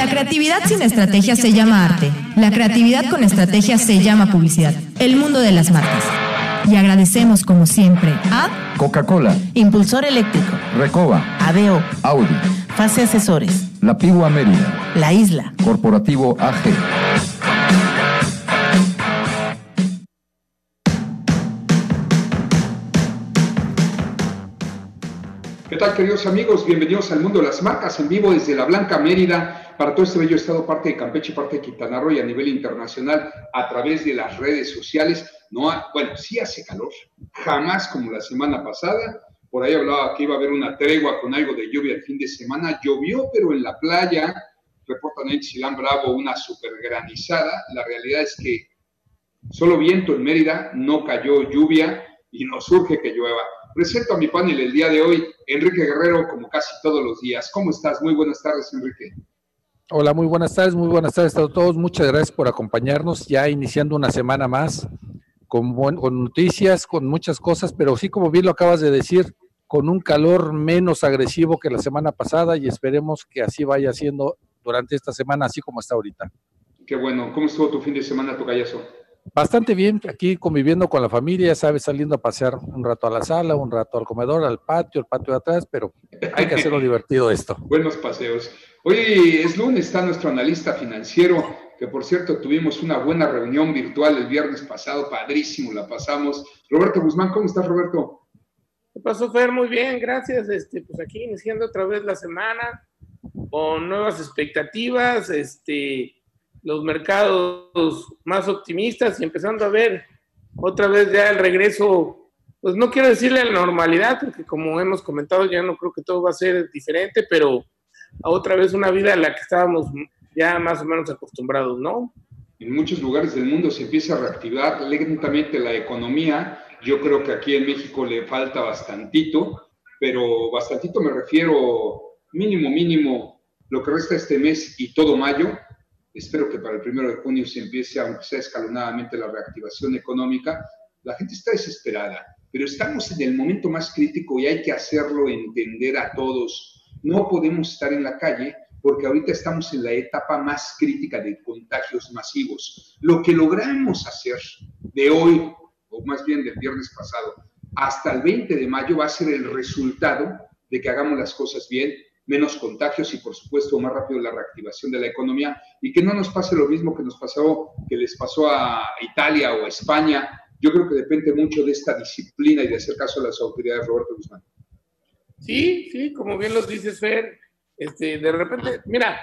La creatividad sin estrategia se llama arte. La creatividad con estrategia se llama publicidad. El mundo de las marcas. Y agradecemos como siempre a Coca-Cola, Impulsor Eléctrico, Recoba, ADO, Audi, Fase Asesores, La Pigua Mérida, La Isla, Corporativo AG. ¿Qué tal, queridos amigos? Bienvenidos al mundo de las marcas en vivo desde la Blanca Mérida para todo este bello estado, parte de Campeche, parte de Quintana Roo y a nivel internacional a través de las redes sociales. No, ha- bueno, sí hace calor, jamás como la semana pasada. Por ahí hablaba que iba a haber una tregua con algo de lluvia el fin de semana. Llovió, pero en la playa, reportan en Silán Bravo, una super granizada. La realidad es que solo viento en Mérida, no cayó lluvia y nos urge que llueva. Presento a mi panel el día de hoy, Enrique Guerrero, como casi todos los días. ¿Cómo estás? Muy buenas tardes, Enrique. Hola, muy buenas tardes, muy buenas tardes a todos. Muchas gracias por acompañarnos, ya iniciando una semana más con, buen- con noticias, con muchas cosas, pero sí, como bien lo acabas de decir, con un calor menos agresivo que la semana pasada y esperemos que así vaya siendo durante esta semana, así como está ahorita. Qué bueno. ¿Cómo estuvo tu fin de semana, Tocayazo? Bastante bien, aquí conviviendo con la familia, ya sabes, saliendo a pasear un rato a la sala, un rato al comedor, al patio, al patio de atrás, pero hay que hacerlo divertido esto. Buenos paseos. Hoy es lunes, está nuestro analista financiero, que por cierto tuvimos una buena reunión virtual el viernes pasado, padrísimo, la pasamos. Roberto Guzmán, ¿cómo estás, Roberto? ¿Qué pasó, Fer? Muy bien, gracias. Este, pues aquí iniciando otra vez la semana con nuevas expectativas, este, los mercados más optimistas y empezando a ver otra vez ya el regreso, pues no quiero decirle a la normalidad, porque como hemos comentado, ya no creo que todo va a ser diferente, pero otra vez una vida a la que estábamos ya más o menos acostumbrados, ¿no? En muchos lugares del mundo se empieza a reactivar lentamente la economía. Yo creo que aquí en México le falta bastantito, pero bastantito me refiero mínimo, mínimo, lo que resta este mes y todo mayo. Espero que para el primero de junio se empiece, aunque sea escalonadamente, la reactivación económica. La gente está desesperada, pero estamos en el momento más crítico y hay que hacerlo entender a todos. No podemos estar en la calle porque ahorita estamos en la etapa más crítica de contagios masivos. Lo que logramos hacer de hoy, o más bien del viernes pasado, hasta el 20 de mayo va a ser el resultado de que hagamos las cosas bien, menos contagios y por supuesto más rápido la reactivación de la economía y que no nos pase lo mismo que nos pasó, que les pasó a Italia o a España. Yo creo que depende mucho de esta disciplina y de hacer caso a las autoridades, Roberto Guzmán. Sí, sí, como bien lo dices, Fer, este, de repente, mira,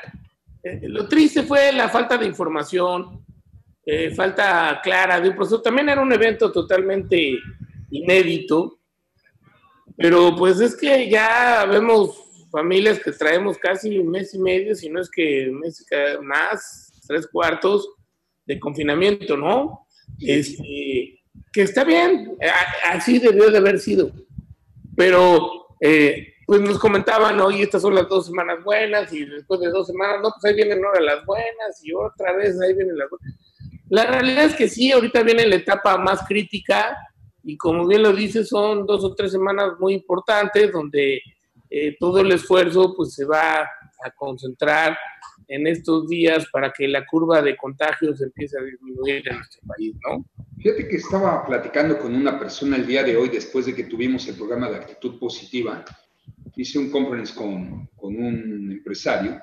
eh, lo triste fue la falta de información, eh, falta clara de un proceso. También era un evento totalmente inédito, pero pues es que ya vemos familias que traemos casi un mes y medio, si no es que mes más, tres cuartos de confinamiento, ¿no? Este, que está bien, así debió de haber sido, pero eh, pues nos comentaban, oye, estas son las dos semanas buenas y después de dos semanas, no, pues ahí vienen ahora las buenas y otra vez ahí vienen las buenas. La realidad es que sí, ahorita viene la etapa más crítica y como bien lo dice, son dos o tres semanas muy importantes donde eh, todo el esfuerzo pues se va a concentrar en estos días para que la curva de contagios empiece a disminuir en nuestro país, ¿no? Fíjate que estaba platicando con una persona el día de hoy, después de que tuvimos el programa de actitud positiva. Hice un conference con, con un empresario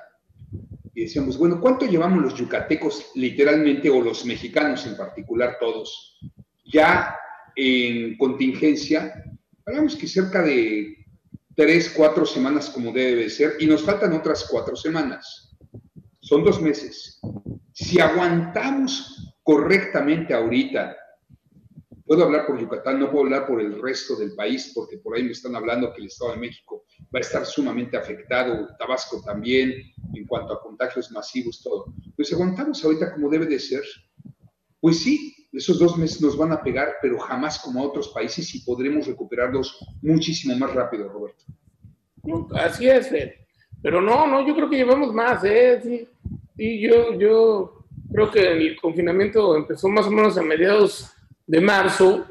y decíamos, bueno, ¿cuánto llevamos los yucatecos literalmente o los mexicanos en particular todos ya en contingencia? Hablamos que cerca de tres, cuatro semanas como debe de ser y nos faltan otras cuatro semanas. Son dos meses. Si aguantamos correctamente ahorita, puedo hablar por Yucatán, no puedo hablar por el resto del país, porque por ahí me están hablando que el Estado de México va a estar sumamente afectado, Tabasco también, en cuanto a contagios masivos, todo. Pues aguantamos ahorita como debe de ser, pues sí, esos dos meses nos van a pegar, pero jamás como a otros países y podremos recuperarlos muchísimo más rápido, Roberto. Así es. Pero no, no, yo creo que llevamos más, ¿eh? Yo, yo creo que el confinamiento empezó más o menos a mediados de marzo.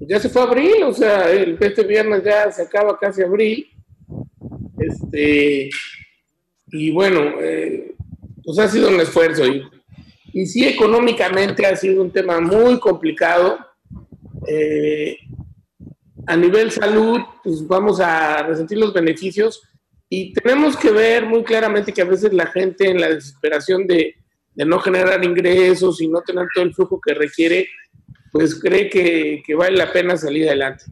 Ya se fue abril, o sea, el, este viernes ya se acaba casi abril. Este, y bueno, eh, pues ha sido un esfuerzo y, y sí económicamente ha sido un tema muy complicado. Eh, a nivel salud, pues vamos a resentir los beneficios y tenemos que ver muy claramente que a veces la gente en la desesperación de, no generar ingresos y no tener todo el flujo que requiere, pues cree que, que vale la pena salir adelante.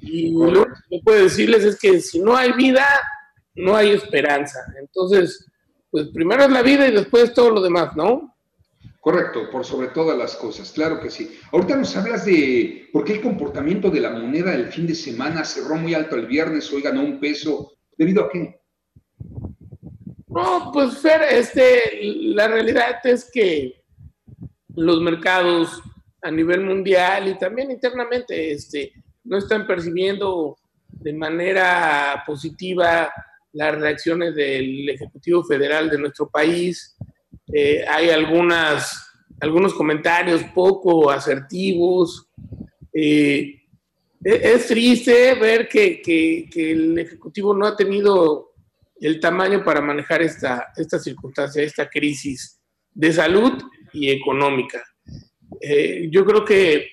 Y lo que puedo decirles es que si no hay vida, no hay esperanza. Entonces, pues primero es la vida y después todo lo demás, ¿no? Correcto, por sobre todas las cosas, claro que sí. Ahorita nos hablas de por qué el comportamiento de la moneda el fin de semana cerró muy alto el viernes, hoy ganó un peso. ¿Debido a qué? No, pues Fer, este, la realidad es que los mercados a nivel mundial y también internamente este, no están percibiendo de manera positiva las reacciones del Ejecutivo Federal de nuestro país. Eh, hay algunas, algunos comentarios poco asertivos. Eh, es triste ver que, que, que, el Ejecutivo no ha tenido el tamaño para manejar esta, esta circunstancia, esta crisis de salud y económica. Eh, yo creo que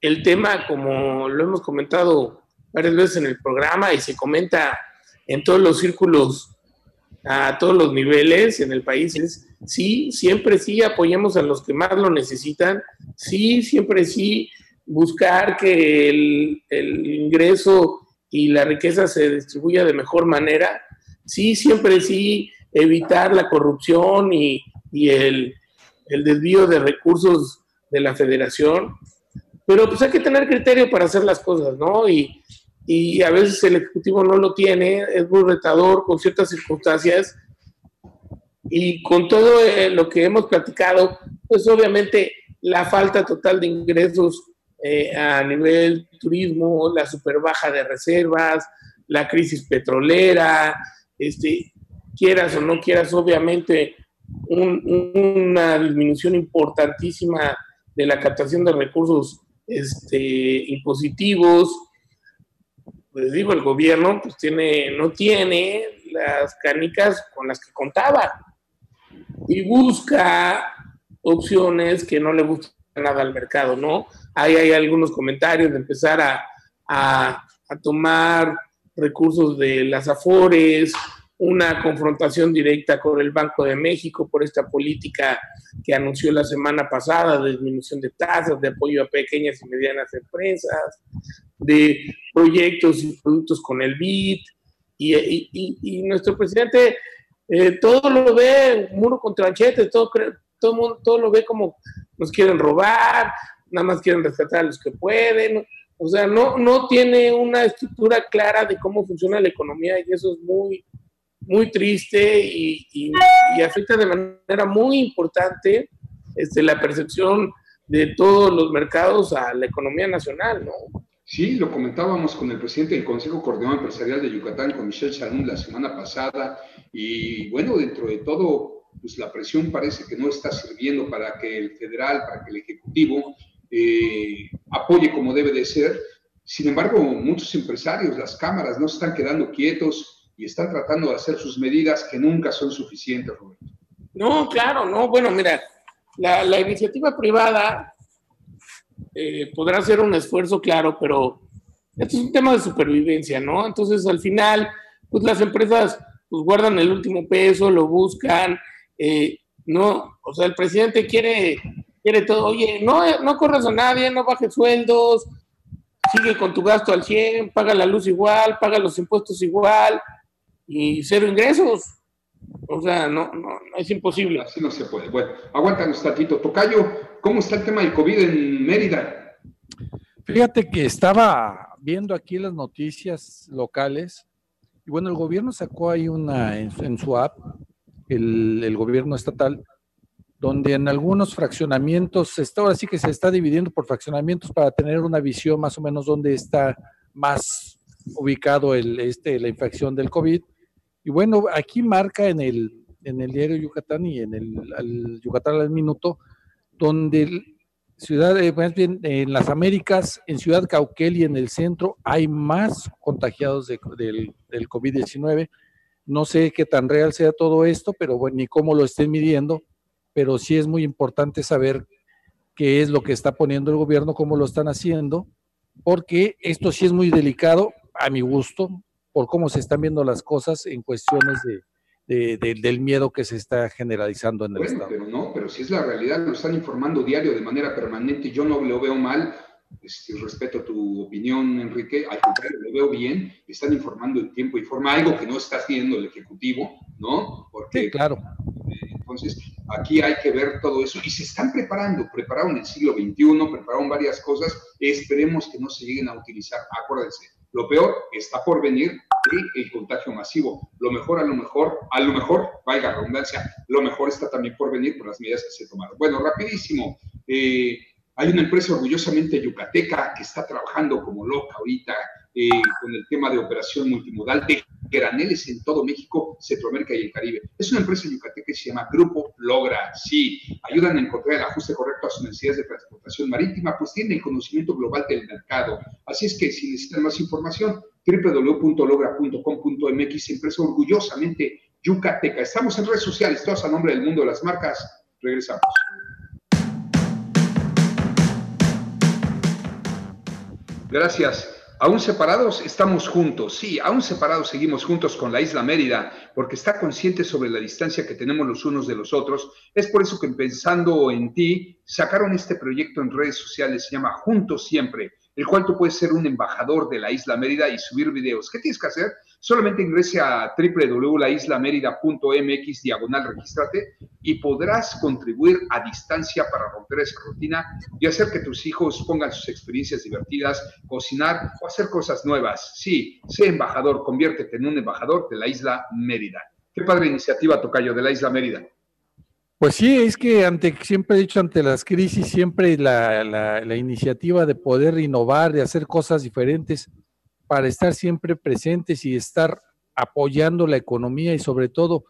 el tema, como lo hemos comentado varias veces en el programa y se comenta en todos los círculos, a todos los niveles en el país, es sí, siempre sí apoyemos a los que más lo necesitan, sí, siempre sí buscar que el, ingreso y la riqueza se distribuya de mejor manera, sí, siempre sí evitar la corrupción y, y el, el desvío de recursos de la federación, pero pues hay que tener criterio para hacer las cosas, ¿no? Y, y a veces el Ejecutivo no lo tiene, es muy retador con ciertas circunstancias. Y con todo eh, lo que hemos platicado, pues obviamente la falta total de ingresos eh, a nivel turismo, la super baja de reservas, la crisis petrolera, este, quieras o no quieras, obviamente un, una disminución importantísima de la captación de recursos este, impositivos. Pues digo, el gobierno pues tiene, no tiene las canicas con las que contaba y busca opciones que no le gustan nada al mercado, ¿no? Ahí hay algunos comentarios de empezar a, a, tomar recursos de las AFORES, una confrontación directa con el Banco de México por esta política que anunció la semana pasada de disminución de tasas, de apoyo a pequeñas y medianas empresas, de proyectos y productos con el BID. Y, y, nuestro presidente eh, todo lo ve muro con tranchetes, todo, todo, todo lo ve como nos quieren robar, nada más quieren rescatar a los que pueden. O sea, no, no tiene una estructura clara de cómo funciona la economía y eso es muy, muy triste y, y, y, afecta de manera muy importante este, la percepción de todos los mercados a la economía nacional, ¿no? Sí, lo comentábamos con el presidente del Consejo Coordinador Empresarial de Yucatán, con Michelle Chanún, la semana pasada, y bueno, dentro de todo, pues la presión parece que no está sirviendo para que el federal, para que el Ejecutivo eh, apoye como debe de ser. Sin embargo, muchos empresarios, las cámaras, no se están quedando quietos, y están tratando de hacer sus medidas que nunca son suficientes, Roberto. No, claro, no. Bueno, mira, la, la iniciativa privada eh, podrá hacer un esfuerzo, claro, pero esto es un tema de supervivencia, ¿no? Entonces, al final, pues las empresas pues guardan el último peso, lo buscan, eh, no, o sea, el presidente quiere, quiere todo, oye, no, no corras a nadie, no bajes sueldos, sigue con tu gasto al 100, paga la luz igual, paga los impuestos igual, y cero ingresos. O sea, no, no, no, es imposible. Así no se puede. Bueno, aguántanos tantito. Tocayo, ¿cómo está el tema del COVID en Mérida? Fíjate que estaba viendo aquí las noticias locales y bueno, el gobierno sacó ahí una en, en su app, el, gobierno estatal, donde en algunos fraccionamientos, está, ahora sí que se está dividiendo por fraccionamientos para tener una visión más o menos donde está más ubicado el, este, la infección del COVID. Y bueno, aquí marca en el, en el diario Yucatán y en el, Yucatán al minuto, donde ciudad, eh, más en las Américas, en Ciudad Cauquel y en el centro hay más contagiados de, del, del COVID-19, No sé qué tan real sea todo esto, pero bueno, ni cómo lo estén midiendo, pero sí es muy importante saber qué es lo que está poniendo el gobierno, cómo lo están haciendo, porque esto sí es muy delicado, a mi gusto, por cómo se están viendo las cosas en cuestiones de, del miedo que se está generalizando en el bueno, Estado. Pero no, pero si es la realidad, lo están informando diario de manera permanente, yo no lo veo mal, este, respeto tu opinión, Enrique, al contrario, lo veo bien, están informando en tiempo y forma, algo que no está haciendo el Ejecutivo, ¿no? Porque, sí, claro. Eh, entonces, aquí hay que ver todo eso y se están preparando, prepararon el siglo XXI, prepararon varias cosas, esperemos que no se lleguen a utilizar, acuérdense, lo peor está por venir el contagio masivo. Lo mejor, a lo mejor, a lo mejor, valga redundancia, lo mejor está también por venir por las medidas que se tomaron. Bueno, rapidísimo. Eh, hay una empresa orgullosamente yucateca que está trabajando como loca ahorita eh, con el tema de operación multimodal de graneles en todo México, Centroamérica y el Caribe. Es una empresa yucateca que se llama Grupo Logra. Sí, ayudan a encontrar el ajuste correcto a sus necesidades de transportación marítima, pues tienen el conocimiento global del mercado. Así es que si necesitan más información, www.logra.com.mx, empresa orgullosamente yucateca. Estamos en redes sociales, todos a nombre del mundo de las marcas. Regresamos. Gracias. Aún separados, estamos juntos. Sí, aún separados, seguimos juntos con la isla Mérida, porque está consciente sobre la distancia que tenemos los unos de los otros. Es por eso que pensando en ti, sacaron este proyecto en redes sociales, se llama Juntos Siempre, el cual tú puedes ser un embajador de la isla Mérida y subir videos. ¿Qué tienes que hacer? Solamente ingrese a www.laislamerida.mx diagonal regístrate y podrás contribuir a distancia para romper esa rutina y hacer que tus hijos pongan sus experiencias divertidas, cocinar o hacer cosas nuevas. Sí, sé embajador, conviértete en un embajador de la isla Mérida. Qué padre iniciativa, Tocayo, de la isla Mérida. Pues sí, es que siempre he dicho, ante las crisis, siempre la, la iniciativa de poder innovar, de hacer cosas diferentes, para estar siempre presentes y estar apoyando la economía y sobre todo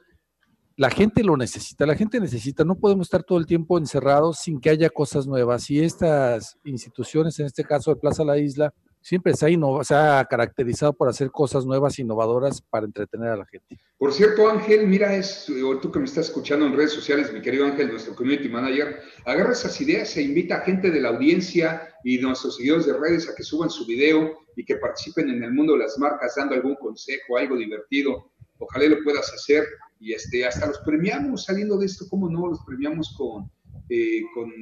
la gente lo necesita, la gente necesita, no podemos estar todo el tiempo encerrados sin que haya cosas nuevas. Y estas instituciones, en este caso de Plaza La Isla, siempre se ha, se ha caracterizado por hacer cosas nuevas, innovadoras para entretener a la gente. Por cierto, Ángel, mira, es, tú que me estás escuchando en redes sociales, mi querido Ángel, nuestro community manager, agarra esas ideas e invita a gente de la audiencia y nuestros seguidores de redes a que suban su video y que participen en el mundo de las marcas dando algún consejo, algo divertido. Ojalá lo puedas hacer y este, hasta los premiamos saliendo de esto, ¿cómo no? Los premiamos con, eh, con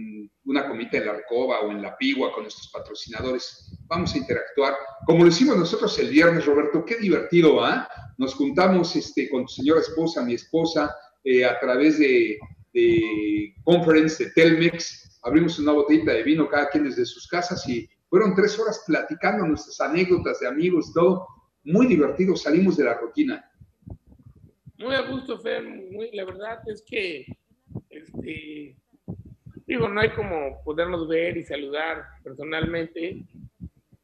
una comita en la Recoba o en la Pigua con nuestros patrocinadores. Vamos a interactuar. Como lo hicimos nosotros el viernes, Roberto, qué divertido, ¿ah? Nos juntamos este, con tu señora esposa, mi esposa, eh, a través de, de conference de Telmex. Abrimos una botellita de vino cada quien desde sus casas y fueron tres horas platicando nuestras anécdotas de amigos, todo. Muy divertido, salimos de la rutina. Muy a gusto, Fer. Muy, la verdad es que este, Digo, no hay como podernos ver y saludar personalmente,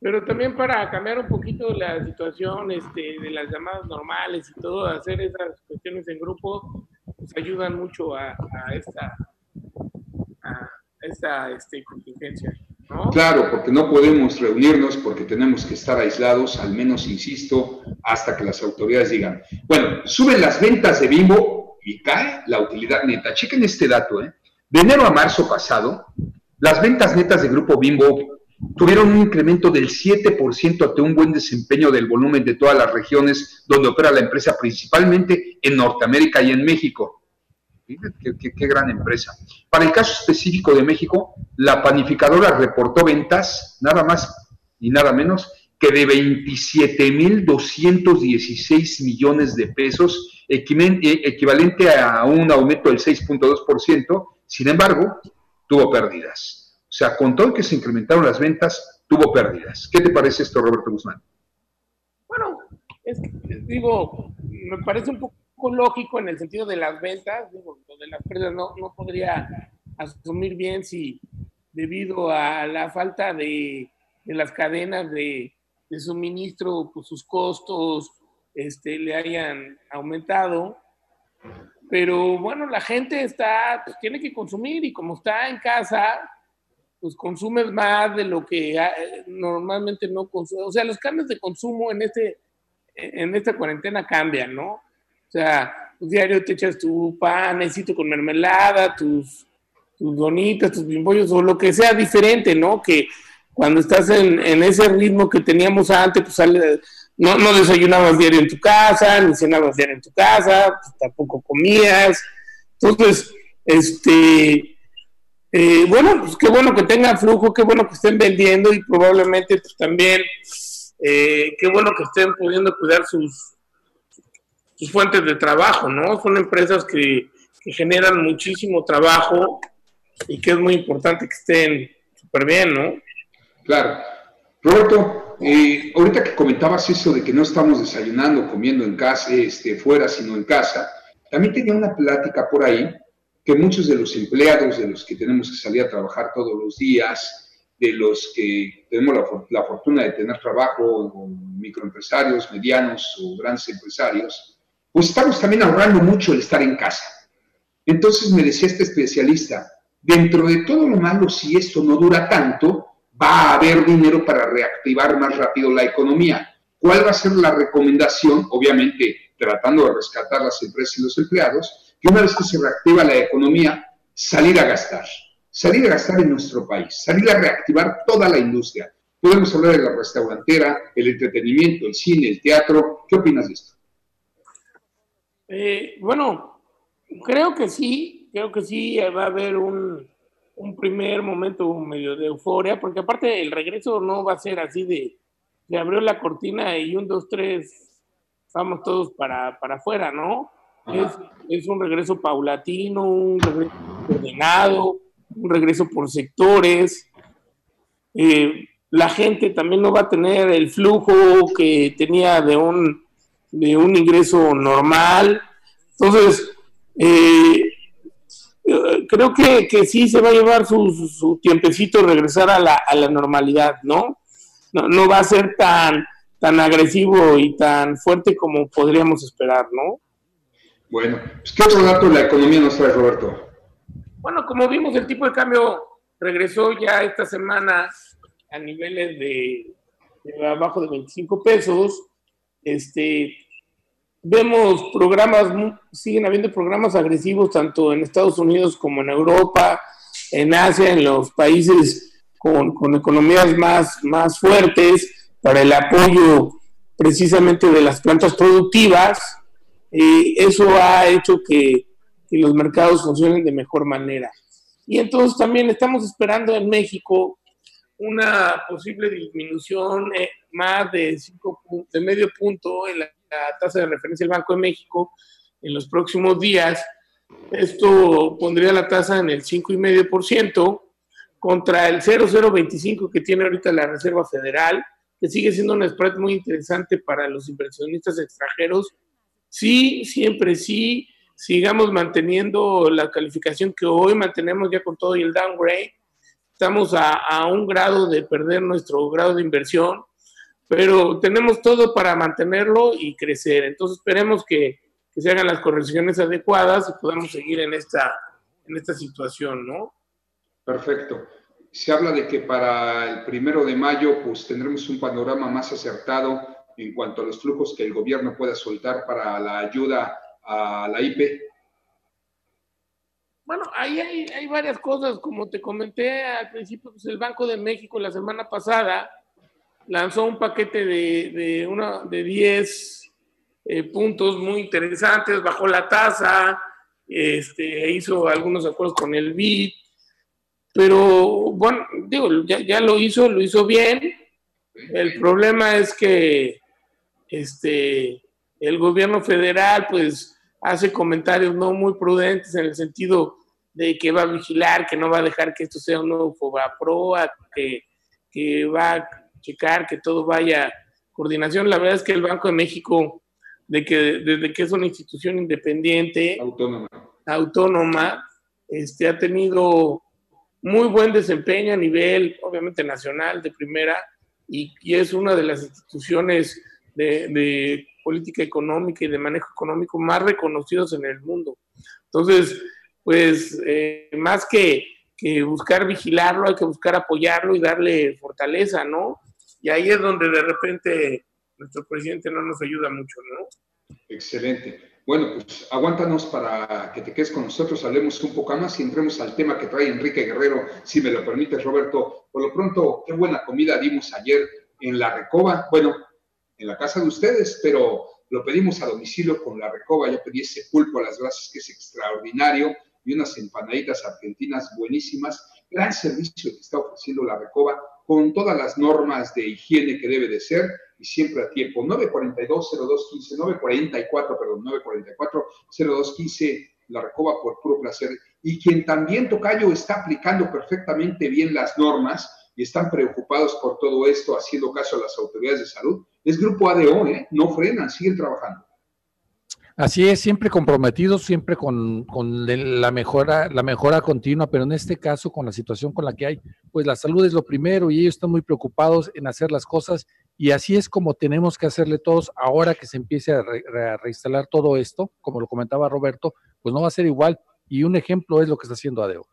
pero también para cambiar un poquito la situación este, de las llamadas normales y todo, hacer esas cuestiones en grupo, pues ayudan mucho a, a esta, a esta este, contingencia. ¿no? Claro, porque no podemos reunirnos porque tenemos que estar aislados, al menos, insisto, hasta que las autoridades digan, bueno, suben las ventas de Bimbo y cae la utilidad neta. Chequen este dato, ¿eh? De enero a marzo pasado, las ventas netas de Grupo Bimbo tuvieron un incremento del 7% ante un buen desempeño del volumen de todas las regiones donde opera la empresa, principalmente en Norteamérica y en México. Qué, qué, gran empresa. Para el caso específico de México, la panificadora reportó ventas nada más y nada menos que de 27.216 millones de pesos, equivalente a un aumento del 6.2%, sin embargo, tuvo pérdidas. O sea, con todo que se incrementaron las ventas, tuvo pérdidas. ¿Qué te parece esto, Roberto Guzmán? Bueno, es que, digo, me parece un poco lógico en el sentido de las ventas, de las pérdidas no, podría asumir bien si debido a la falta de, las cadenas de, de, suministro, pues sus costos este, le hayan aumentado pero bueno, la gente está, pues, tiene que consumir y como está en casa, pues consumes más de lo que eh, normalmente no consume. O sea, los cambios de consumo en, este, en esta cuarentena cambian, ¿no? sea, un diario te echas tu panecito con mermelada, tus, tus donitas, tus bimbollos o lo que sea diferente, ¿no? Que cuando estás en, ese ritmo que teníamos antes, pues sale, no, no desayunabas diario en tu casa, ni cenabas diario en tu casa, pues tampoco comías. Entonces, este, eh, bueno, pues qué bueno que tengan flujo, qué bueno que estén vendiendo y probablemente pues también eh, qué bueno que estén pudiendo cuidar sus, fuentes de trabajo, ¿no? Son empresas que, que generan muchísimo trabajo y que es muy importante que estén súper bien, ¿no? Claro. Roberto, eh, ahorita que comentabas eso de que no estamos desayunando, comiendo en casa, este, fuera, sino en casa, también tenía una plática por ahí que muchos de los empleados, de los que tenemos que salir a trabajar todos los días, de los que tenemos la, fortuna de tener trabajo, microempresarios, medianos o grandes empresarios, pues estamos también ahorrando mucho el estar en casa. Entonces me decía este especialista, dentro de todo lo malo, si esto no dura tanto, va a haber dinero para reactivar más rápido la economía. ¿Cuál va a ser la recomendación? Obviamente, tratando de rescatar las empresas y los empleados, que una vez que se reactiva la economía, salir a gastar, salir a gastar en nuestro país, salir a reactivar toda la industria. Podemos hablar de la restaurantera, el entretenimiento, el cine, el teatro. ¿Qué opinas de esto? Eh, bueno, creo que sí, creo que sí va a haber un, un primer momento medio de euforia, porque aparte el regreso no va a ser así de, se abrió la cortina y un, dos, tres, vamos todos para, para afuera, ¿no? Es, es, un regreso paulatino, un regreso ordenado, un regreso por sectores. Eh, la gente también no va a tener el flujo que tenía de un, de un ingreso normal. Entonces, eh, creo que, que, sí se va a llevar su, tiempecito regresar a la, a la normalidad, ¿no? ¿no? ¿no? va a ser tan, tan agresivo y tan fuerte como podríamos esperar, ¿no? Bueno, pues, ¿qué otro dato de la economía nos trae, Roberto? Bueno, como vimos, el tipo de cambio regresó ya esta semana a niveles de, de abajo de 25 pesos. Este, vemos programas, siguen habiendo programas agresivos tanto en Estados Unidos como en Europa, en Asia, en los países con, economías más, más fuertes para el apoyo precisamente de las plantas productivas. Eh, eso ha hecho que, los mercados funcionen de mejor manera. Y entonces también estamos esperando en México una posible disminución eh, más de, cinco, de medio punto en la la tasa de referencia del Banco de México en los próximos días. Esto pondría la tasa en el 5,5% contra el 0,025 que tiene ahorita la Reserva Federal, que sigue siendo un spread muy interesante para los inversionistas extranjeros. Sí, siempre sí, sigamos manteniendo la calificación que hoy mantenemos ya con todo y el downgrade. Estamos a, a un grado de perder nuestro grado de inversión pero tenemos todo para mantenerlo y crecer. Entonces esperemos que, que, se hagan las correcciones adecuadas y podamos seguir en esta, en esta situación, ¿no? Perfecto. Se habla de que para el primero de mayo pues tendremos un panorama más acertado en cuanto a los flujos que el gobierno pueda soltar para la ayuda a la IP. Bueno, ahí hay, varias cosas, como te comenté al principio, pues el Banco de México la semana pasada lanzó un paquete de, de, de 10 eh, puntos muy interesantes, bajó la tasa, este, hizo algunos acuerdos con el BID, pero bueno, digo, ya, ya, lo hizo, lo hizo bien. El problema es que este, el gobierno federal pues hace comentarios no muy prudentes en el sentido de que va a vigilar, que no va a dejar que esto sea un nuevo FOBAPROA, que, que va a checar que todo vaya coordinación. La verdad es que el Banco de México, de que, desde que es una institución independiente, autónoma, autónoma este, ha tenido muy buen desempeño a nivel, obviamente, nacional, de primera, y, es una de las instituciones de, política económica y de manejo económico más reconocidos en el mundo. Entonces, pues, eh, más que, que buscar vigilarlo, hay que buscar apoyarlo y darle fortaleza, ¿no? Y ahí es donde de repente nuestro presidente no nos ayuda mucho, ¿no? Excelente. Bueno, pues aguántanos para que te quedes con nosotros, hablemos un poco más y entremos al tema que trae Enrique Guerrero, si me lo permites, Roberto. Por lo pronto, qué buena comida dimos ayer en la Recoba, bueno, en la casa de ustedes, pero lo pedimos a domicilio con la Recoba. Yo pedí ese pulpo a las brasas que es extraordinario y unas empanaditas argentinas buenísimas. Gran servicio que está ofreciendo la Recoba con todas las normas de higiene que debe de ser y siempre a tiempo. 942-0215, 944, perdón, 944-0215, la recoba por puro placer. Y quien también, Tocayo, está aplicando perfectamente bien las normas y están preocupados por todo esto, haciendo caso a las autoridades de salud, es Grupo ADO, ¿eh? No frenan, siguen trabajando. Así es, siempre comprometidos, siempre con, la mejora, la mejora continua, pero en este caso, con la situación con la que hay, pues la salud es lo primero y ellos están muy preocupados en hacer las cosas y así es como tenemos que hacerle todos ahora que se empiece a, reinstalar todo esto, como lo comentaba Roberto, pues no va a ser igual y un ejemplo es lo que está haciendo ADEO.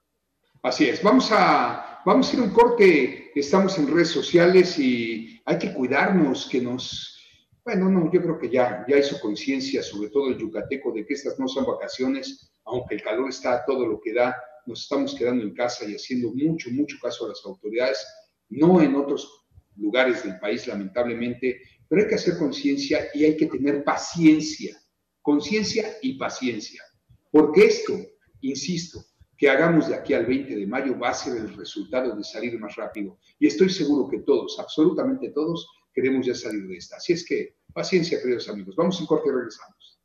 Así es, vamos a, vamos a ir a un corte, estamos en redes sociales y hay que cuidarnos, que nos bueno, no, yo creo que ya, ya hizo conciencia, sobre todo el yucateco, de que estas no son vacaciones, aunque el calor está todo lo que da, nos estamos quedando en casa y haciendo mucho, mucho caso a las autoridades, no en otros lugares del país, lamentablemente, pero hay que hacer conciencia y hay que tener paciencia, conciencia y paciencia, porque esto, insisto, que hagamos de aquí al 20 de mayo va a ser el resultado de salir más rápido. Y estoy seguro que todos, absolutamente todos, queremos ya salir de esta. Así es que Paciencia, queridos amigos. Vamos un corte y regresamos.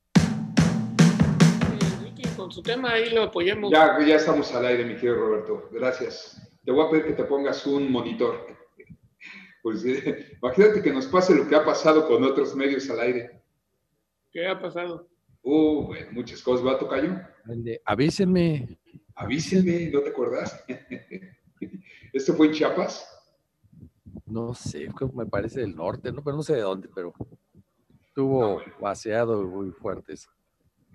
con su tema ahí lo apoyemos. Ya, ya estamos al aire, mi querido Roberto. Gracias. Te voy a pedir que te pongas un monitor. Pues eh, imagínate que nos pase lo que ha pasado con otros medios al aire. ¿Qué ha pasado? Uh, bueno, muchas cosas. ¿Va, Tocayo? Avísenme. Avísenme, ¿no te acuerdas? ¿Esto fue en Chiapas? No sé, me parece del norte, ¿no? pero no sé de dónde, pero Estuvo vaciado muy fuertes.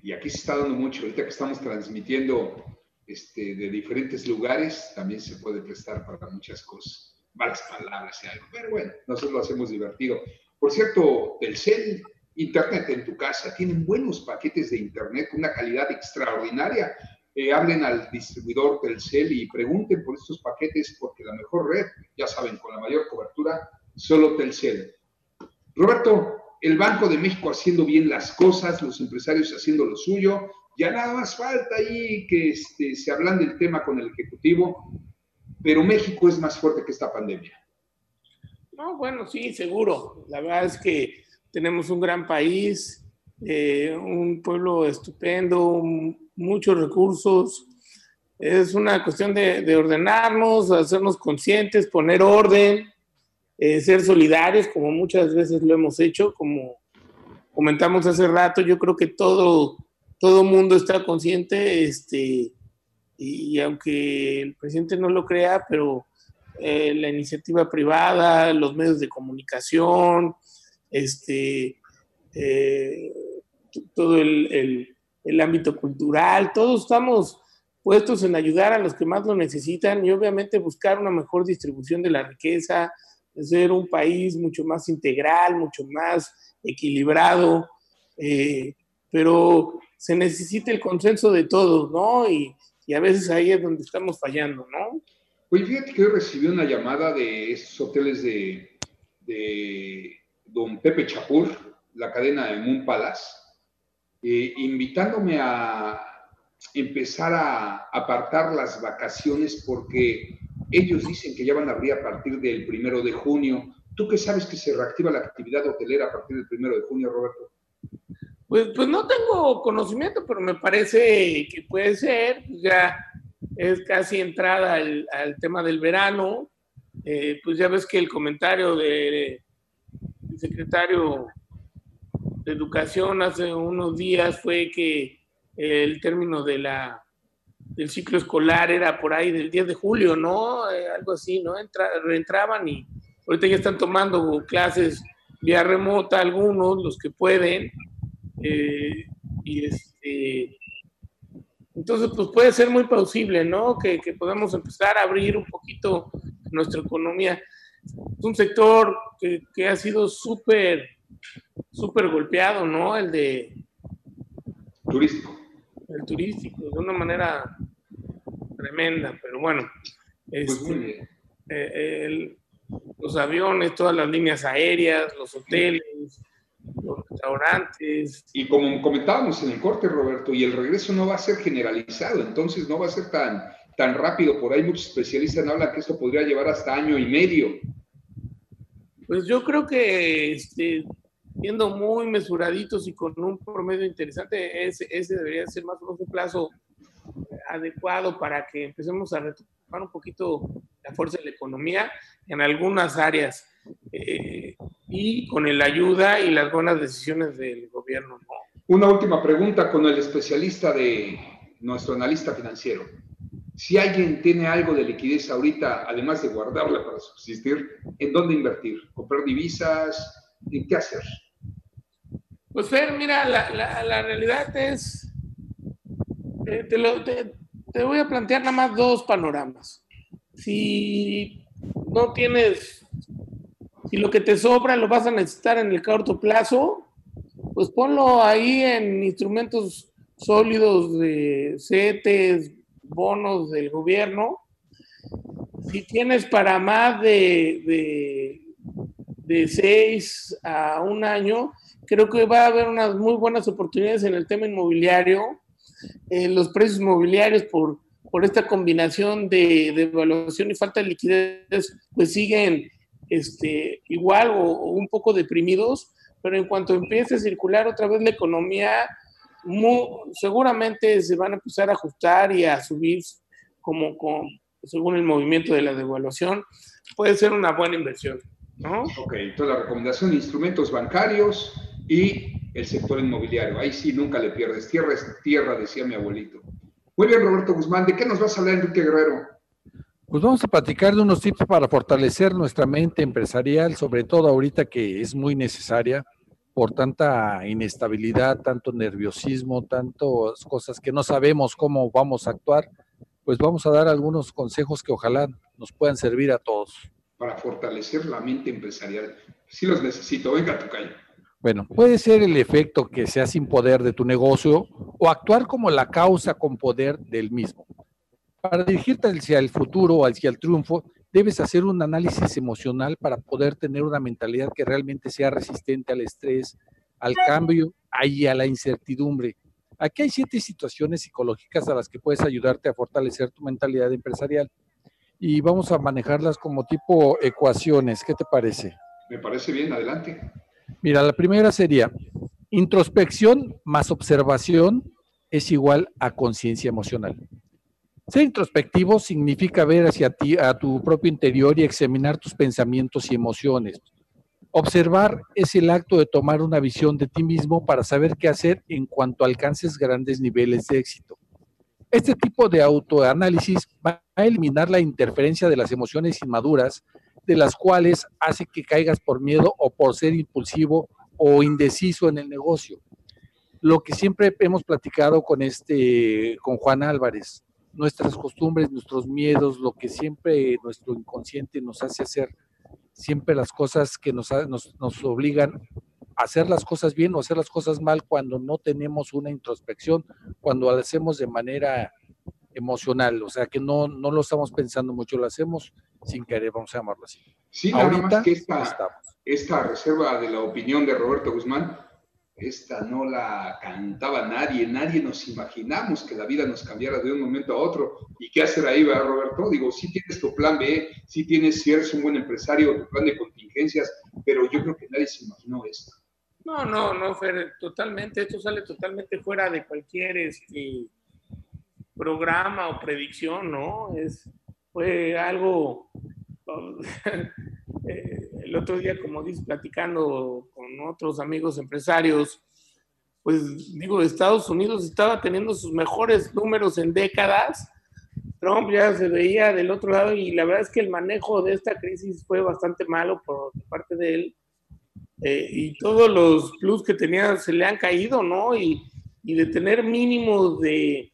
Y aquí se está dando mucho. Ahorita que estamos transmitiendo este, de diferentes lugares, también se puede prestar para muchas cosas. Malas palabras y algo. Pero bueno, nosotros lo hacemos divertido. Por cierto, Telcel, Internet en tu casa, tienen buenos paquetes de Internet con una calidad extraordinaria. Hablen al distribuidor Telcel y pregunten por estos paquetes porque la mejor red, ya saben, con la mayor cobertura, solo Telcel. Roberto, el Banco de México haciendo bien las cosas, los empresarios haciendo lo suyo. Ya nada más falta ahí que este, se hablan del tema con el Ejecutivo, pero México es más fuerte que esta pandemia. No, bueno, sí, seguro. La verdad es que tenemos un gran país, eh, un pueblo estupendo, muchos recursos. Es una cuestión de, de ordenarnos, hacernos conscientes, poner orden eh, ser solidarios, como muchas veces lo hemos hecho, como comentamos hace rato, yo creo que todo, todo mundo está consciente, este, y, aunque el presidente no lo crea, pero eh, la iniciativa privada, los medios de comunicación, este, eh, todo el ámbito cultural, todos estamos puestos en ayudar a los que más lo necesitan y obviamente buscar una mejor distribución de la riqueza, ser un país mucho más integral, mucho más equilibrado, eh, pero se necesita el consenso de todos, ¿no? Y, a veces ahí es donde estamos fallando, ¿no? Oye, fíjate que yo recibí una llamada de estos hoteles de, de don Pepe Chapur, la cadena de Moon Palace, eh, invitándome a empezar a apartar las vacaciones porque ellos dicen que ya van a abrir a partir del primero de junio. ¿Tú qué sabes que se reactiva la actividad hotelera a partir del primero de junio, Roberto? Pues, pues no tengo conocimiento, pero me parece que puede ser. Pues ya es casi entrada al, tema del verano. Eh, pues ya ves que el comentario del secretario Educación hace unos días fue que el término de la del ciclo escolar era por ahí del 10 de julio, ¿no? Eh, algo así, ¿no? Entra, reentraban y ahorita ya están tomando clases vía remota algunos, los que pueden. Eh, y este, entonces, pues puede ser muy plausible, ¿no? Que, que podamos empezar a abrir un poquito nuestra economía. Es un sector que, que ha sido súper, súper golpeado, ¿no? El de, turístico. El turístico, de una manera tremenda, pero bueno. Pues este, muy bien. eh, el- los aviones, todas las líneas aéreas, los hoteles, los restaurantes. Y como comentábamos en el corte, Roberto, y el regreso no va a ser generalizado, entonces no va a ser tan, tan rápido. Por ahí muchos especialistas hablan que esto podría llevar hasta año y medio. Pues yo creo que este, siendo muy mesuraditos y con un promedio interesante, ese, ese debería ser más o menos un plazo adecuado para que empecemos a retomar un poquito la fuerza de la economía en algunas áreas eh, y con la ayuda y las buenas decisiones del gobierno. ¿no? Una última pregunta con el especialista de nuestro analista financiero. Si alguien tiene algo de liquidez ahorita, además de guardarla para subsistir, ¿en dónde invertir? ¿Comprar divisas? ¿En qué hacer? Pues Fer, mira, la, la- realidad es, eh, te, te- te voy a plantear nada más dos panoramas. Si no tienes, si lo que te sobra lo vas a necesitar en el corto plazo, pues ponlo ahí en instrumentos sólidos de CETES, bonos del gobierno. Si tienes para más de, de, de seis a un año, creo que va a haber unas muy buenas oportunidades en el tema inmobiliario. Eh, los precios inmobiliarios por, por esta combinación de, de evaluación y falta de liquidez, pues siguen este, igual o, o un poco deprimidos, pero en cuanto empiece a circular otra vez la economía, mu- seguramente se van a empezar a ajustar y a subir como, con- según el movimiento de la devaluación, puede ser una buena inversión, ¿no? Ok, entonces la recomendación, instrumentos bancarios y el sector inmobiliario. Ahí sí nunca le pierdes. Tierra es tierra, decía mi abuelito. Muy bien, Roberto Guzmán. ¿De qué nos vas a hablar, Enrique Guerrero? Pues vamos a platicar de unos tips para fortalecer nuestra mente empresarial, sobre todo ahorita que es muy necesaria por tanta inestabilidad, tanto nerviosismo, tantas cosas que no sabemos cómo vamos a actuar. Pues vamos a dar algunos consejos que ojalá nos puedan servir a todos. Para fortalecer la mente empresarial. Sí los necesito. Venga, Tocayo. Bueno, puede ser el efecto que sea sin poder de tu negocio o actuar como la causa con poder del mismo. Para dirigirte hacia el futuro o hacia el triunfo, debes hacer un análisis emocional para poder tener una mentalidad que realmente sea resistente al estrés, al cambio y a la incertidumbre. Aquí hay siete situaciones psicológicas a las que puedes ayudarte a fortalecer tu mentalidad empresarial y vamos a manejarlas como tipo ecuaciones. ¿Qué te parece? Me parece bien. Adelante. Mira, la primera sería introspección más observación es igual a conciencia emocional. Ser introspectivo significa ver hacia ti, a tu propio interior y examinar tus pensamientos y emociones. Observar es el acto de tomar una visión de ti mismo para saber qué hacer en cuanto alcances grandes niveles de éxito. Este tipo de autoanálisis va a eliminar la interferencia de las emociones inmaduras, de las cuales hace que caigas por miedo o por ser impulsivo o indeciso en el negocio. Lo que siempre hemos platicado con este, con Juan Álvarez, nuestras costumbres, nuestros miedos, lo que siempre nuestro inconsciente nos hace hacer, siempre las cosas que nos, nos obligan a hacer las cosas bien o hacer las cosas mal cuando no tenemos una introspección, cuando lo hacemos de manera emocional, o sea que no, no lo estamos pensando mucho, lo hacemos sin querer, vamos a llamarlo así. Sí, nada Ahorita más que esta, esta reserva de la opinión de Roberto Guzmán, esta no la cantaba nadie, nadie nos imaginamos que la vida nos cambiara de un momento a otro. ¿Y qué hacer ahí, verdad, Roberto? Digo, sí tienes tu plan B, sí tienes, si eres un buen empresario, tu plan de contingencias, pero yo creo que nadie se imaginó esto. No, no, no, Fer, totalmente, esto sale totalmente fuera de cualquier este, programa o predicción, ¿no? Es, fue algo, eh, el otro día, como dices, platicando con otros amigos empresarios, pues digo, Estados Unidos estaba teniendo sus mejores números en décadas, Trump ya se veía del otro lado y la verdad es que el manejo de esta crisis fue bastante malo por parte de él. Eh, y todos los plus que tenía se le han caído, ¿no? Y, y de tener mínimos de,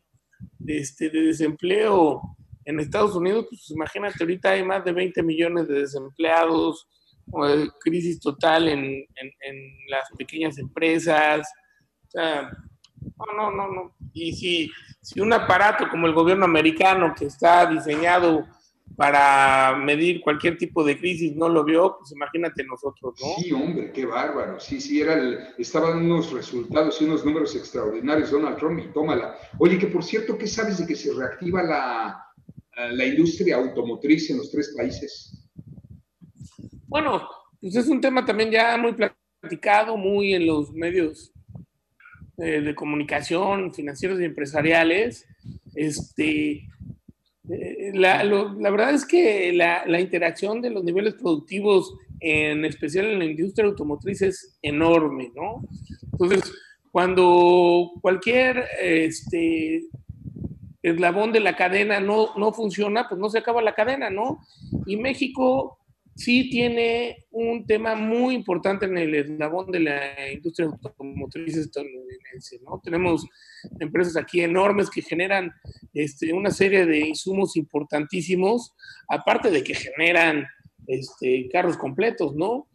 de, este, de desempleo en Estados Unidos, pues imagínate, ahorita hay más de 20 millones de desempleados, crisis total en, en, en las pequeñas empresas. O sea, No, no, no, no. Y si, si un aparato como el gobierno americano que está diseñado para medir cualquier tipo de crisis no lo vio, pues imagínate nosotros, ¿no? Sí, hombre, qué bárbaro. Sí, sí, era el, estaban unos resultados y unos números extraordinarios, Donald Trump, y tómala. Oye, que por cierto, ¿qué sabes de que se reactiva la, la industria automotriz en los tres países? Bueno, pues es un tema también ya muy platicado, muy en los medios eh, de comunicación, financieros y empresariales. Este, eh, la, la, verdad es que la, la, interacción de los niveles productivos, en especial en la industria automotriz, es enorme, ¿no? Entonces, cuando cualquier este, eslabón de la cadena no, no funciona, pues no se acaba la cadena, ¿no? Y México sí tiene un tema muy importante en el eslabón de la industria automotriz estadounidense, ¿no? Tenemos empresas aquí enormes que generan este, una serie de insumos importantísimos, aparte de que generan este, carros completos, ¿no?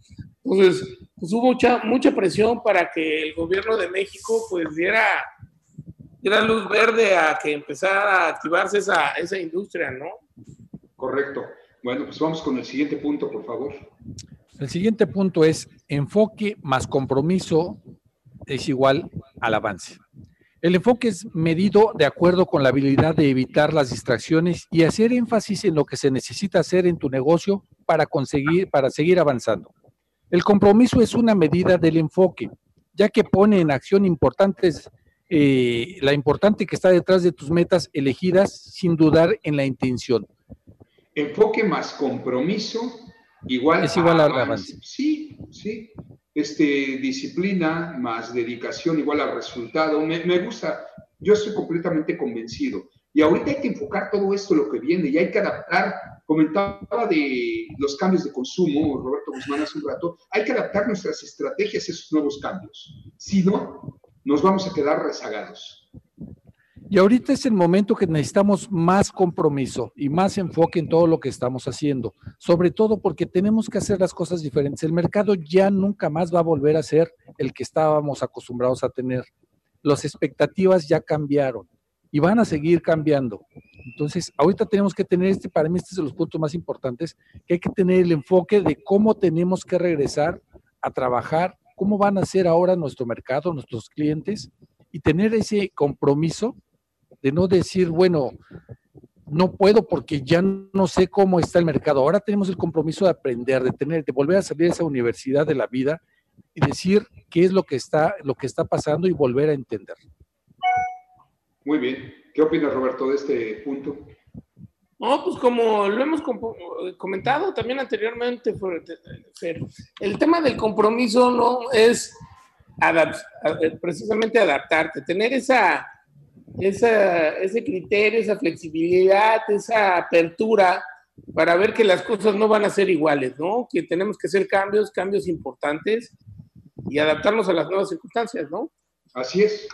Entonces, pues hubo mucha, mucha presión para que el gobierno de México pues diera, diera luz verde a que empezara a activarse esa, esa industria, ¿no? Correcto. Bueno, pues vamos con el siguiente punto, por favor. El siguiente punto es enfoque más compromiso es igual al avance. El enfoque es medido de acuerdo con la habilidad de evitar las distracciones y hacer énfasis en lo que se necesita hacer en tu negocio para conseguir, para seguir avanzando. El compromiso es una medida del enfoque, ya que pone en acción importantes, eh, la importante que está detrás de tus metas elegidas sin dudar en la intención. Enfoque más compromiso igual, es igual a, avance. Sí, sí. Este, disciplina más dedicación igual al resultado. Me, me, gusta, yo estoy completamente convencido. Y ahorita hay que enfocar todo esto, lo que viene, y hay que adaptar. Comentaba de los cambios de consumo, Roberto Guzmán hace un rato, hay que adaptar nuestras estrategias a esos nuevos cambios. Si no, nos vamos a quedar rezagados. Y ahorita es el momento que necesitamos más compromiso y más enfoque en todo lo que estamos haciendo, sobre todo porque tenemos que hacer las cosas diferentes. El mercado ya nunca más va a volver a ser el que estábamos acostumbrados a tener. Las expectativas ya cambiaron y van a seguir cambiando. Entonces, ahorita tenemos que tener este, para mí este es de los puntos más importantes, que hay que tener el enfoque de cómo tenemos que regresar a trabajar, cómo van a ser ahora nuestro mercado, nuestros clientes, y tener ese compromiso de no decir, bueno, no puedo porque ya no sé cómo está el mercado. Ahora tenemos el compromiso de aprender, de tener, de volver a salir de esa universidad de la vida y decir qué es lo que está, lo que está pasando y volver a entender. Muy bien. ¿Qué opinas, Roberto, de este punto? No, pues como lo hemos comentado también anteriormente, el tema del compromiso no es precisamente adaptarte, tener esa esa, ese criterio, esa flexibilidad, esa apertura para ver que las cosas no van a ser iguales, ¿no? Que tenemos que hacer cambios, cambios importantes y adaptarnos a las nuevas circunstancias, ¿no? Así es.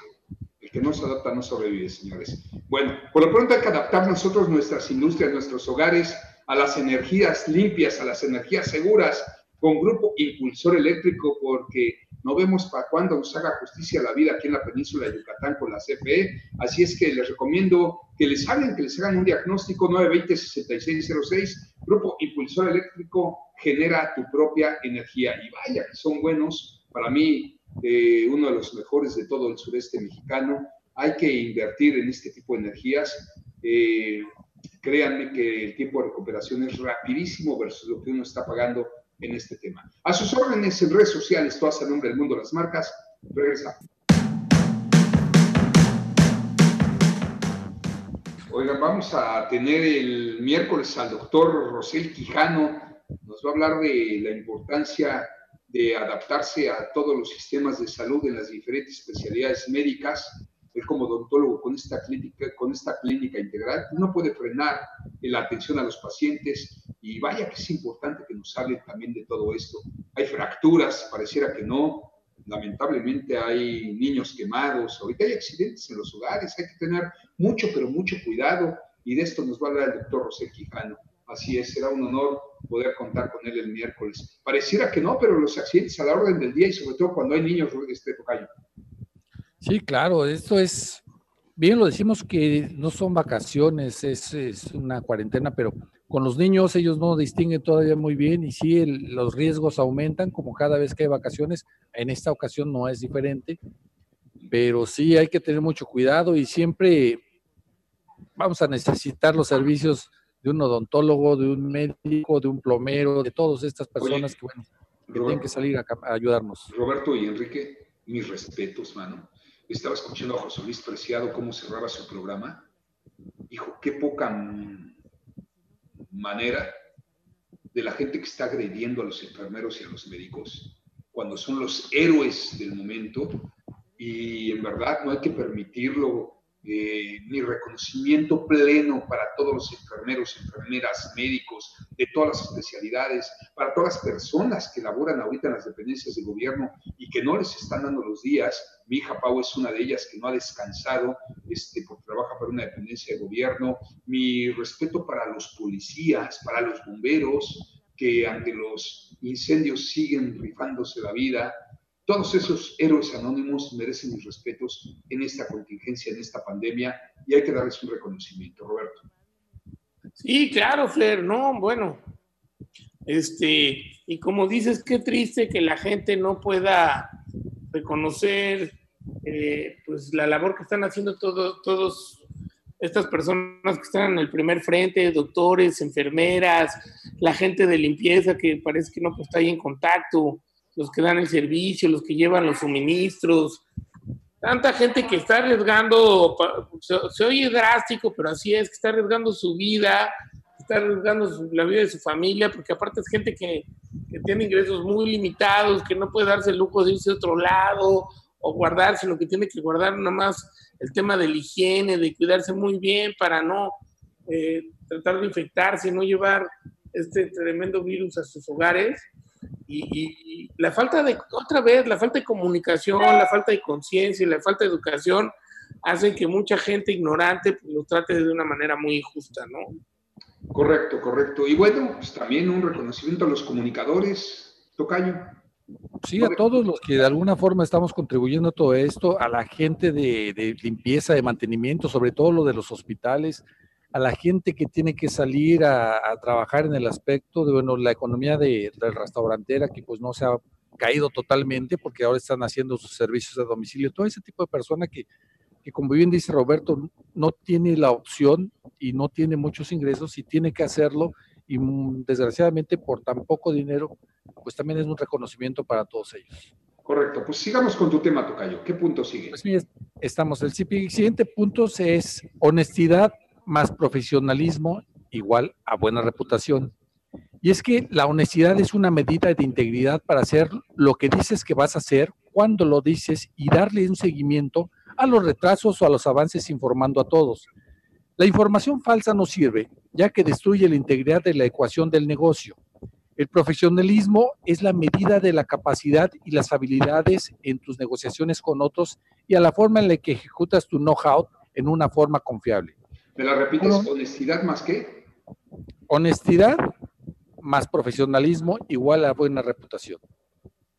El que no se adapta no sobrevive, señores. Bueno, por lo pronto hay que adaptar nosotros nuestras industrias, nuestros hogares a las energías limpias, a las energías seguras, con Grupo Impulsor Eléctrico, porque no vemos para cuándo nos haga justicia la vida aquí en la península de Yucatán con la CFE. Así es que les recomiendo que les hablen, que les hagan un diagnóstico 920-6606. Grupo Impulsor Eléctrico genera tu propia energía. Y vaya que son buenos. Para mí, eh, uno de los mejores de todo el sureste mexicano. Hay que invertir en este tipo de energías. Eh, créanme que el tiempo de recuperación es rapidísimo versus lo que uno está pagando en este tema. A sus órdenes en redes sociales, todas a nombre del mundo las marcas. Regresa. Oigan, vamos a tener el miércoles al doctor Rosel Quijano. Nos va a hablar de la importancia de adaptarse a todos los sistemas de salud en las diferentes especialidades médicas él como odontólogo con esta clínica, con esta clínica integral, no puede frenar la atención a los pacientes y vaya que es importante que nos hable también de todo esto. Hay fracturas, pareciera que no, lamentablemente hay niños quemados, ahorita hay accidentes en los hogares, hay que tener mucho, pero mucho cuidado y de esto nos va a hablar el doctor José Quijano. Así es, será un honor poder contar con él el miércoles. Pareciera que no, pero los accidentes a la orden del día y sobre todo cuando hay niños, este tocayo. Sí, claro, esto es, bien lo decimos que no son vacaciones, es, es una cuarentena, pero con los niños ellos no distinguen todavía muy bien y sí los riesgos aumentan como cada vez que hay vacaciones. En esta ocasión no es diferente, pero sí hay que tener mucho cuidado y siempre vamos a necesitar los servicios de un odontólogo, de un médico, de un plomero, de todas estas personas que, bueno, tienen que salir a, ayudarnos. Roberto y Enrique, mis respetos, mano. Estaba escuchando a José Luis Preciado cómo cerraba su programa. Hijo, qué poca manera de la gente que está agrediendo a los enfermeros y a los médicos, cuando son los héroes del momento, y en verdad no hay que permitirlo eh, ni reconocimiento pleno para todos los enfermeros, enfermeras, médicos, de todas las especialidades, para todas las personas que laboran ahorita en las dependencias de gobierno y que no les están dando los días. Mi hija Pau es una de ellas que no ha descansado este, porque trabaja para una dependencia de gobierno. Mi respeto para los policías, para los bomberos, que ante los incendios siguen rifándose la vida, todos esos héroes anónimos merecen mis respetos en esta contingencia, en esta pandemia, y hay que darles un reconocimiento, Roberto. Sí, claro, Fler, no, bueno, este, y como dices, qué triste que la gente no pueda reconocer eh, pues la labor que están haciendo todos todos estas personas que están en el primer frente, doctores, enfermeras, la gente de limpieza que parece que no pues, está ahí en contacto, los que dan el servicio, los que llevan los suministros, tanta gente que está arriesgando, se, oye drástico, pero así es, que está arriesgando su vida, está arriesgando la vida de su familia, porque aparte es gente que, que, tiene ingresos muy limitados, que no puede darse el lujo de irse a otro lado o guardar, sino que tiene que guardar nada más el tema de la higiene, de cuidarse muy bien para no eh, tratar de infectarse, no llevar este tremendo virus a sus hogares. Y, la falta de, otra vez, la falta de comunicación, la falta de conciencia y la falta de educación hacen que mucha gente ignorante pues, lo trate de una manera muy injusta, ¿no? Correcto, correcto. Y bueno, pues también un reconocimiento a los comunicadores, Tocayo. Sí, a todos los que de alguna forma estamos contribuyendo a todo esto, a la gente de, de limpieza, de mantenimiento, sobre todo lo de los hospitales, a la gente que tiene que salir a, trabajar en el aspecto de, bueno, la economía de, la restaurantera que pues no se ha caído totalmente porque ahora están haciendo sus servicios a domicilio, todo ese tipo de persona que, que como bien dice Roberto, no tiene la opción y no tiene muchos ingresos y tiene que hacerlo y mm, desgraciadamente por tan poco dinero, pues también es un reconocimiento para todos ellos. Correcto, pues sigamos con tu tema, Tocayo. ¿Qué punto sigue? Pues mira, estamos, el siguiente punto es honestidad más profesionalismo igual a buena reputación. Y es que la honestidad es una medida de integridad para hacer lo que dices que vas a hacer, cuando lo dices y darle un seguimiento a los retrasos o a los avances informando a todos. La información falsa no sirve, ya que destruye la integridad de la ecuación del negocio. El profesionalismo es la medida de la capacidad y las habilidades en tus negociaciones con otros y a la forma en la que ejecutas tu know-how en una forma confiable. ¿Me la repites? ¿Honestidad más qué? Honestidad más profesionalismo igual a buena reputación.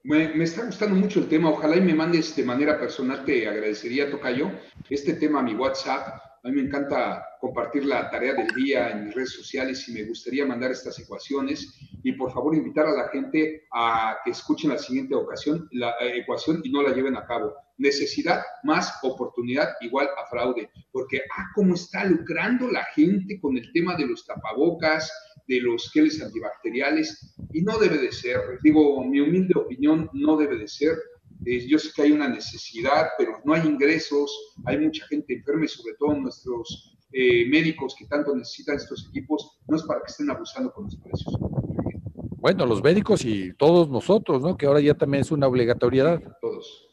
Me, me, está gustando mucho el tema. Ojalá y me mandes de manera personal, te agradecería, Tocayo, este tema a mi WhatsApp. A mí me encanta compartir la tarea del día en mis redes sociales y me gustaría mandar estas ecuaciones. Y por favor invitar a la gente a que escuchen la siguiente ocasión, la eh, ecuación y no la lleven a cabo. Necesidad más oportunidad igual a fraude, porque, ah, cómo está lucrando la gente con el tema de los tapabocas, de los geles antibacteriales, y no debe de ser, digo, mi humilde opinión, no debe de ser. Eh, yo sé que hay una necesidad, pero no hay ingresos, hay mucha gente enferma y sobre todo nuestros eh, médicos que tanto necesitan estos equipos, no es para que estén abusando con los precios. Bueno, los médicos y todos nosotros, ¿no? Que ahora ya también es una obligatoriedad. Todos.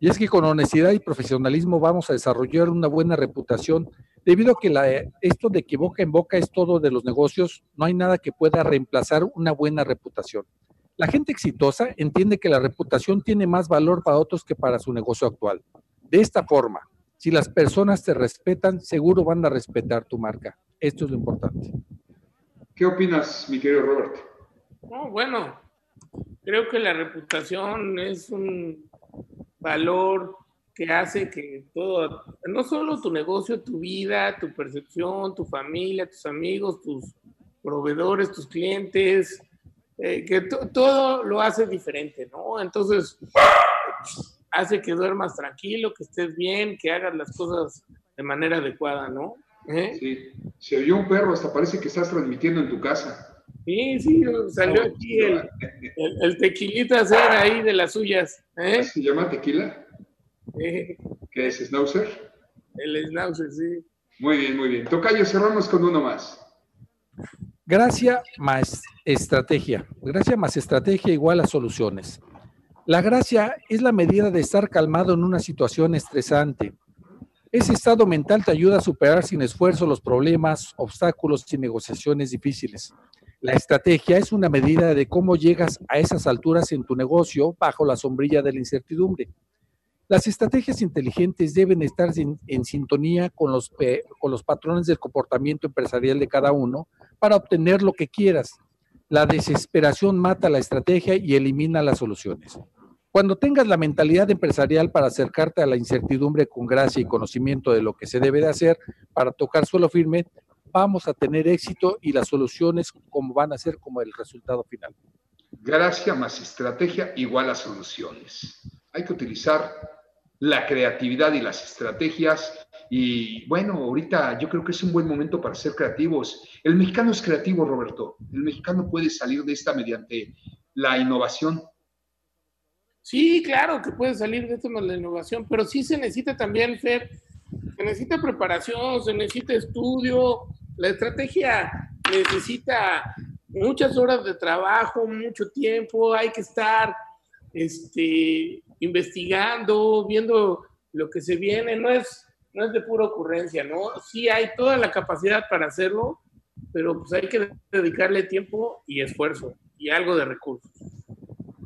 Y es que con honestidad y profesionalismo vamos a desarrollar una buena reputación, debido a que la, esto de que boca en boca es todo de los negocios, no hay nada que pueda reemplazar una buena reputación. La gente exitosa entiende que la reputación tiene más valor para otros que para su negocio actual. De esta forma, si las personas te respetan, seguro van a respetar tu marca. Esto es lo importante. ¿Qué opinas, mi querido Roberto? bueno, creo que la reputación es un valor que hace que todo, no solo tu negocio, tu vida, tu percepción, tu familia, tus amigos, tus proveedores, tus clientes, eh, que todo lo hace diferente, ¿no? Entonces, hace que duermas tranquilo, que estés bien, que hagas las cosas de manera adecuada, ¿no? ¿Eh? Sí, se oyó un perro, hasta parece que estás transmitiendo en tu casa. Sí, sí, salió aquí el, el, tequilita hacer ahí de las suyas. ¿eh? ¿Se llama tequila? ¿Qué es, Schnauzer? El Schnauzer, sí. Muy bien, muy bien. Tocayo, cerramos con uno más. Gracia más estrategia. Gracia más estrategia igual a soluciones. La gracia es la medida de estar calmado en una situación estresante. Ese estado mental te ayuda a superar sin esfuerzo los problemas, obstáculos y negociaciones difíciles. La estrategia es una medida de cómo llegas a esas alturas en tu negocio bajo la sombrilla de la incertidumbre. Las estrategias inteligentes deben estar en, sintonía con los, eh, con los patrones del comportamiento empresarial de cada uno para obtener lo que quieras. La desesperación mata la estrategia y elimina las soluciones. Cuando tengas la mentalidad empresarial para acercarte a la incertidumbre con gracia y conocimiento de lo que se debe de hacer para tocar suelo firme, vamos a tener éxito y las soluciones como van a ser como el resultado final. Gracia más estrategia igual a soluciones. Hay que utilizar la creatividad y las estrategias y bueno, ahorita yo creo que es un buen momento para ser creativos. El mexicano es creativo, Roberto. El mexicano puede salir de esta mediante la innovación. Sí, claro que puede salir de esto con la innovación, pero sí se necesita también, Fer, se necesita preparación, se necesita estudio, la estrategia necesita muchas horas de trabajo, mucho tiempo, hay que estar este, investigando, viendo lo que se viene, no es, no es de pura ocurrencia, ¿no? Sí hay toda la capacidad para hacerlo, pero pues hay que dedicarle tiempo y esfuerzo y algo de recursos.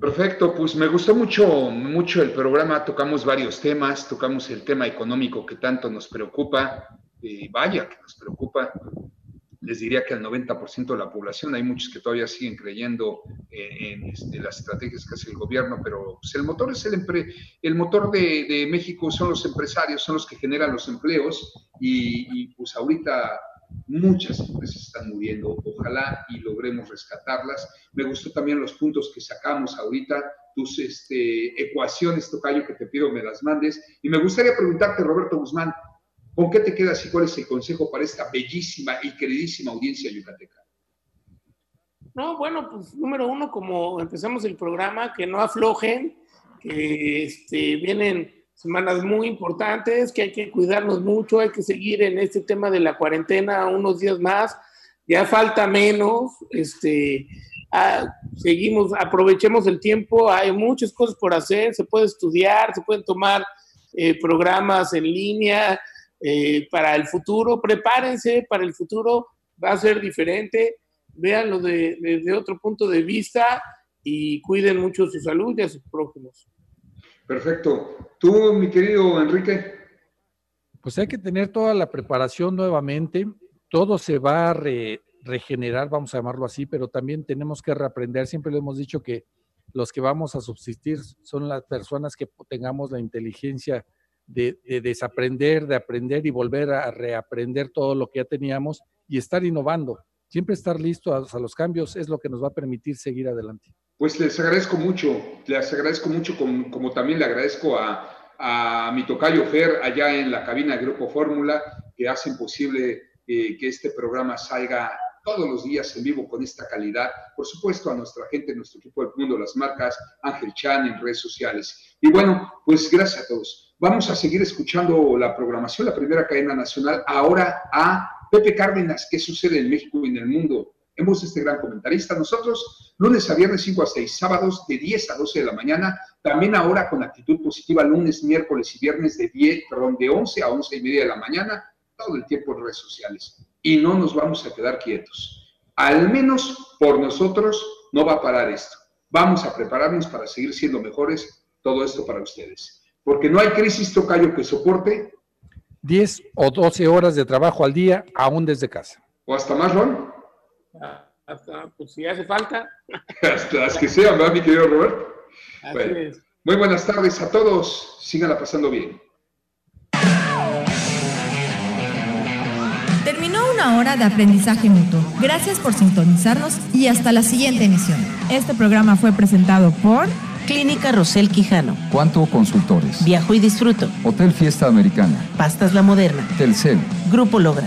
Perfecto, pues me gustó mucho, mucho el programa, tocamos varios temas, tocamos el tema económico que tanto nos preocupa, eh, vaya que nos preocupa, les diría que al 90% de la población, hay muchos que todavía siguen creyendo eh, en, este, las estrategias que hace el gobierno, pero pues, el motor es el, el motor de, México, son los empresarios, son los que generan los empleos y, y pues ahorita muchas empresas están muriendo, ojalá y logremos rescatarlas. Me gustó también los puntos que sacamos ahorita, tus este, ecuaciones, Tocayo, que te pido me las mandes. Y me gustaría preguntarte, Roberto Guzmán, ¿Con qué te quedas y cuál es el consejo para esta bellísima y queridísima audiencia yucateca? No, bueno, pues número uno, como empezamos el programa, que no aflojen, que este, vienen semanas muy importantes, que hay que cuidarnos mucho, hay que seguir en este tema de la cuarentena unos días más, ya falta menos, este, ah, seguimos, aprovechemos el tiempo, hay muchas cosas por hacer, se puede estudiar, se pueden tomar eh, programas en línea, eh, para el futuro, prepárense para el futuro, va a ser diferente, véanlo desde de, otro punto de vista y cuiden mucho su salud y a sus prójimos. Perfecto. ¿Tú, mi querido Enrique? Pues hay que tener toda la preparación nuevamente, todo se va a regenerar, vamos a llamarlo así, pero también tenemos que reaprender, siempre le hemos dicho que los que vamos a subsistir son las personas que tengamos la inteligencia de, desaprender, de aprender y volver a reaprender todo lo que ya teníamos y estar innovando. Siempre estar listos a, los cambios es lo que nos va a permitir seguir adelante. Pues les agradezco mucho, les agradezco mucho como, también le agradezco a, a, mi tocayo Fer allá en la cabina de Grupo Fórmula que hacen posible eh, que este programa salga todos los días en vivo con esta calidad. Por supuesto, a nuestra gente, nuestro equipo del mundo, las marcas, Ángel Chan en redes sociales. Y bueno, pues gracias a todos. Vamos a seguir escuchando la programación, la primera cadena nacional, ahora a Pepe Cárdenas, qué sucede en México y en el mundo. Hemos este gran comentarista. Nosotros, lunes a viernes 5 a 6, sábados de 10 a 12 de la mañana, también ahora con actitud positiva, lunes, miércoles y viernes de 10, perdón, de 11 a 11 y media de la mañana, todo el tiempo en redes sociales. Y no nos vamos a quedar quietos. Al menos por nosotros no va a parar esto. Vamos a prepararnos para seguir siendo mejores. Todo esto para ustedes porque no hay crisis tocayo que soporte 10 o 12 horas de trabajo al día, aún desde casa. ¿O hasta más, Ron? Hasta, pues si hace falta. hasta las que sean, ¿verdad, mi querido Roberto? Así es. Muy buenas tardes a todos. Síganla pasando bien. Terminó una hora de aprendizaje mutuo. Gracias por sintonizarnos y hasta la siguiente emisión. Este programa fue presentado por Clínica Rosel Quijano. Cuanto Consultores. Viajo y disfruto. Hotel Fiesta Americana. Pastas La Moderna. Telcel. Grupo Logra.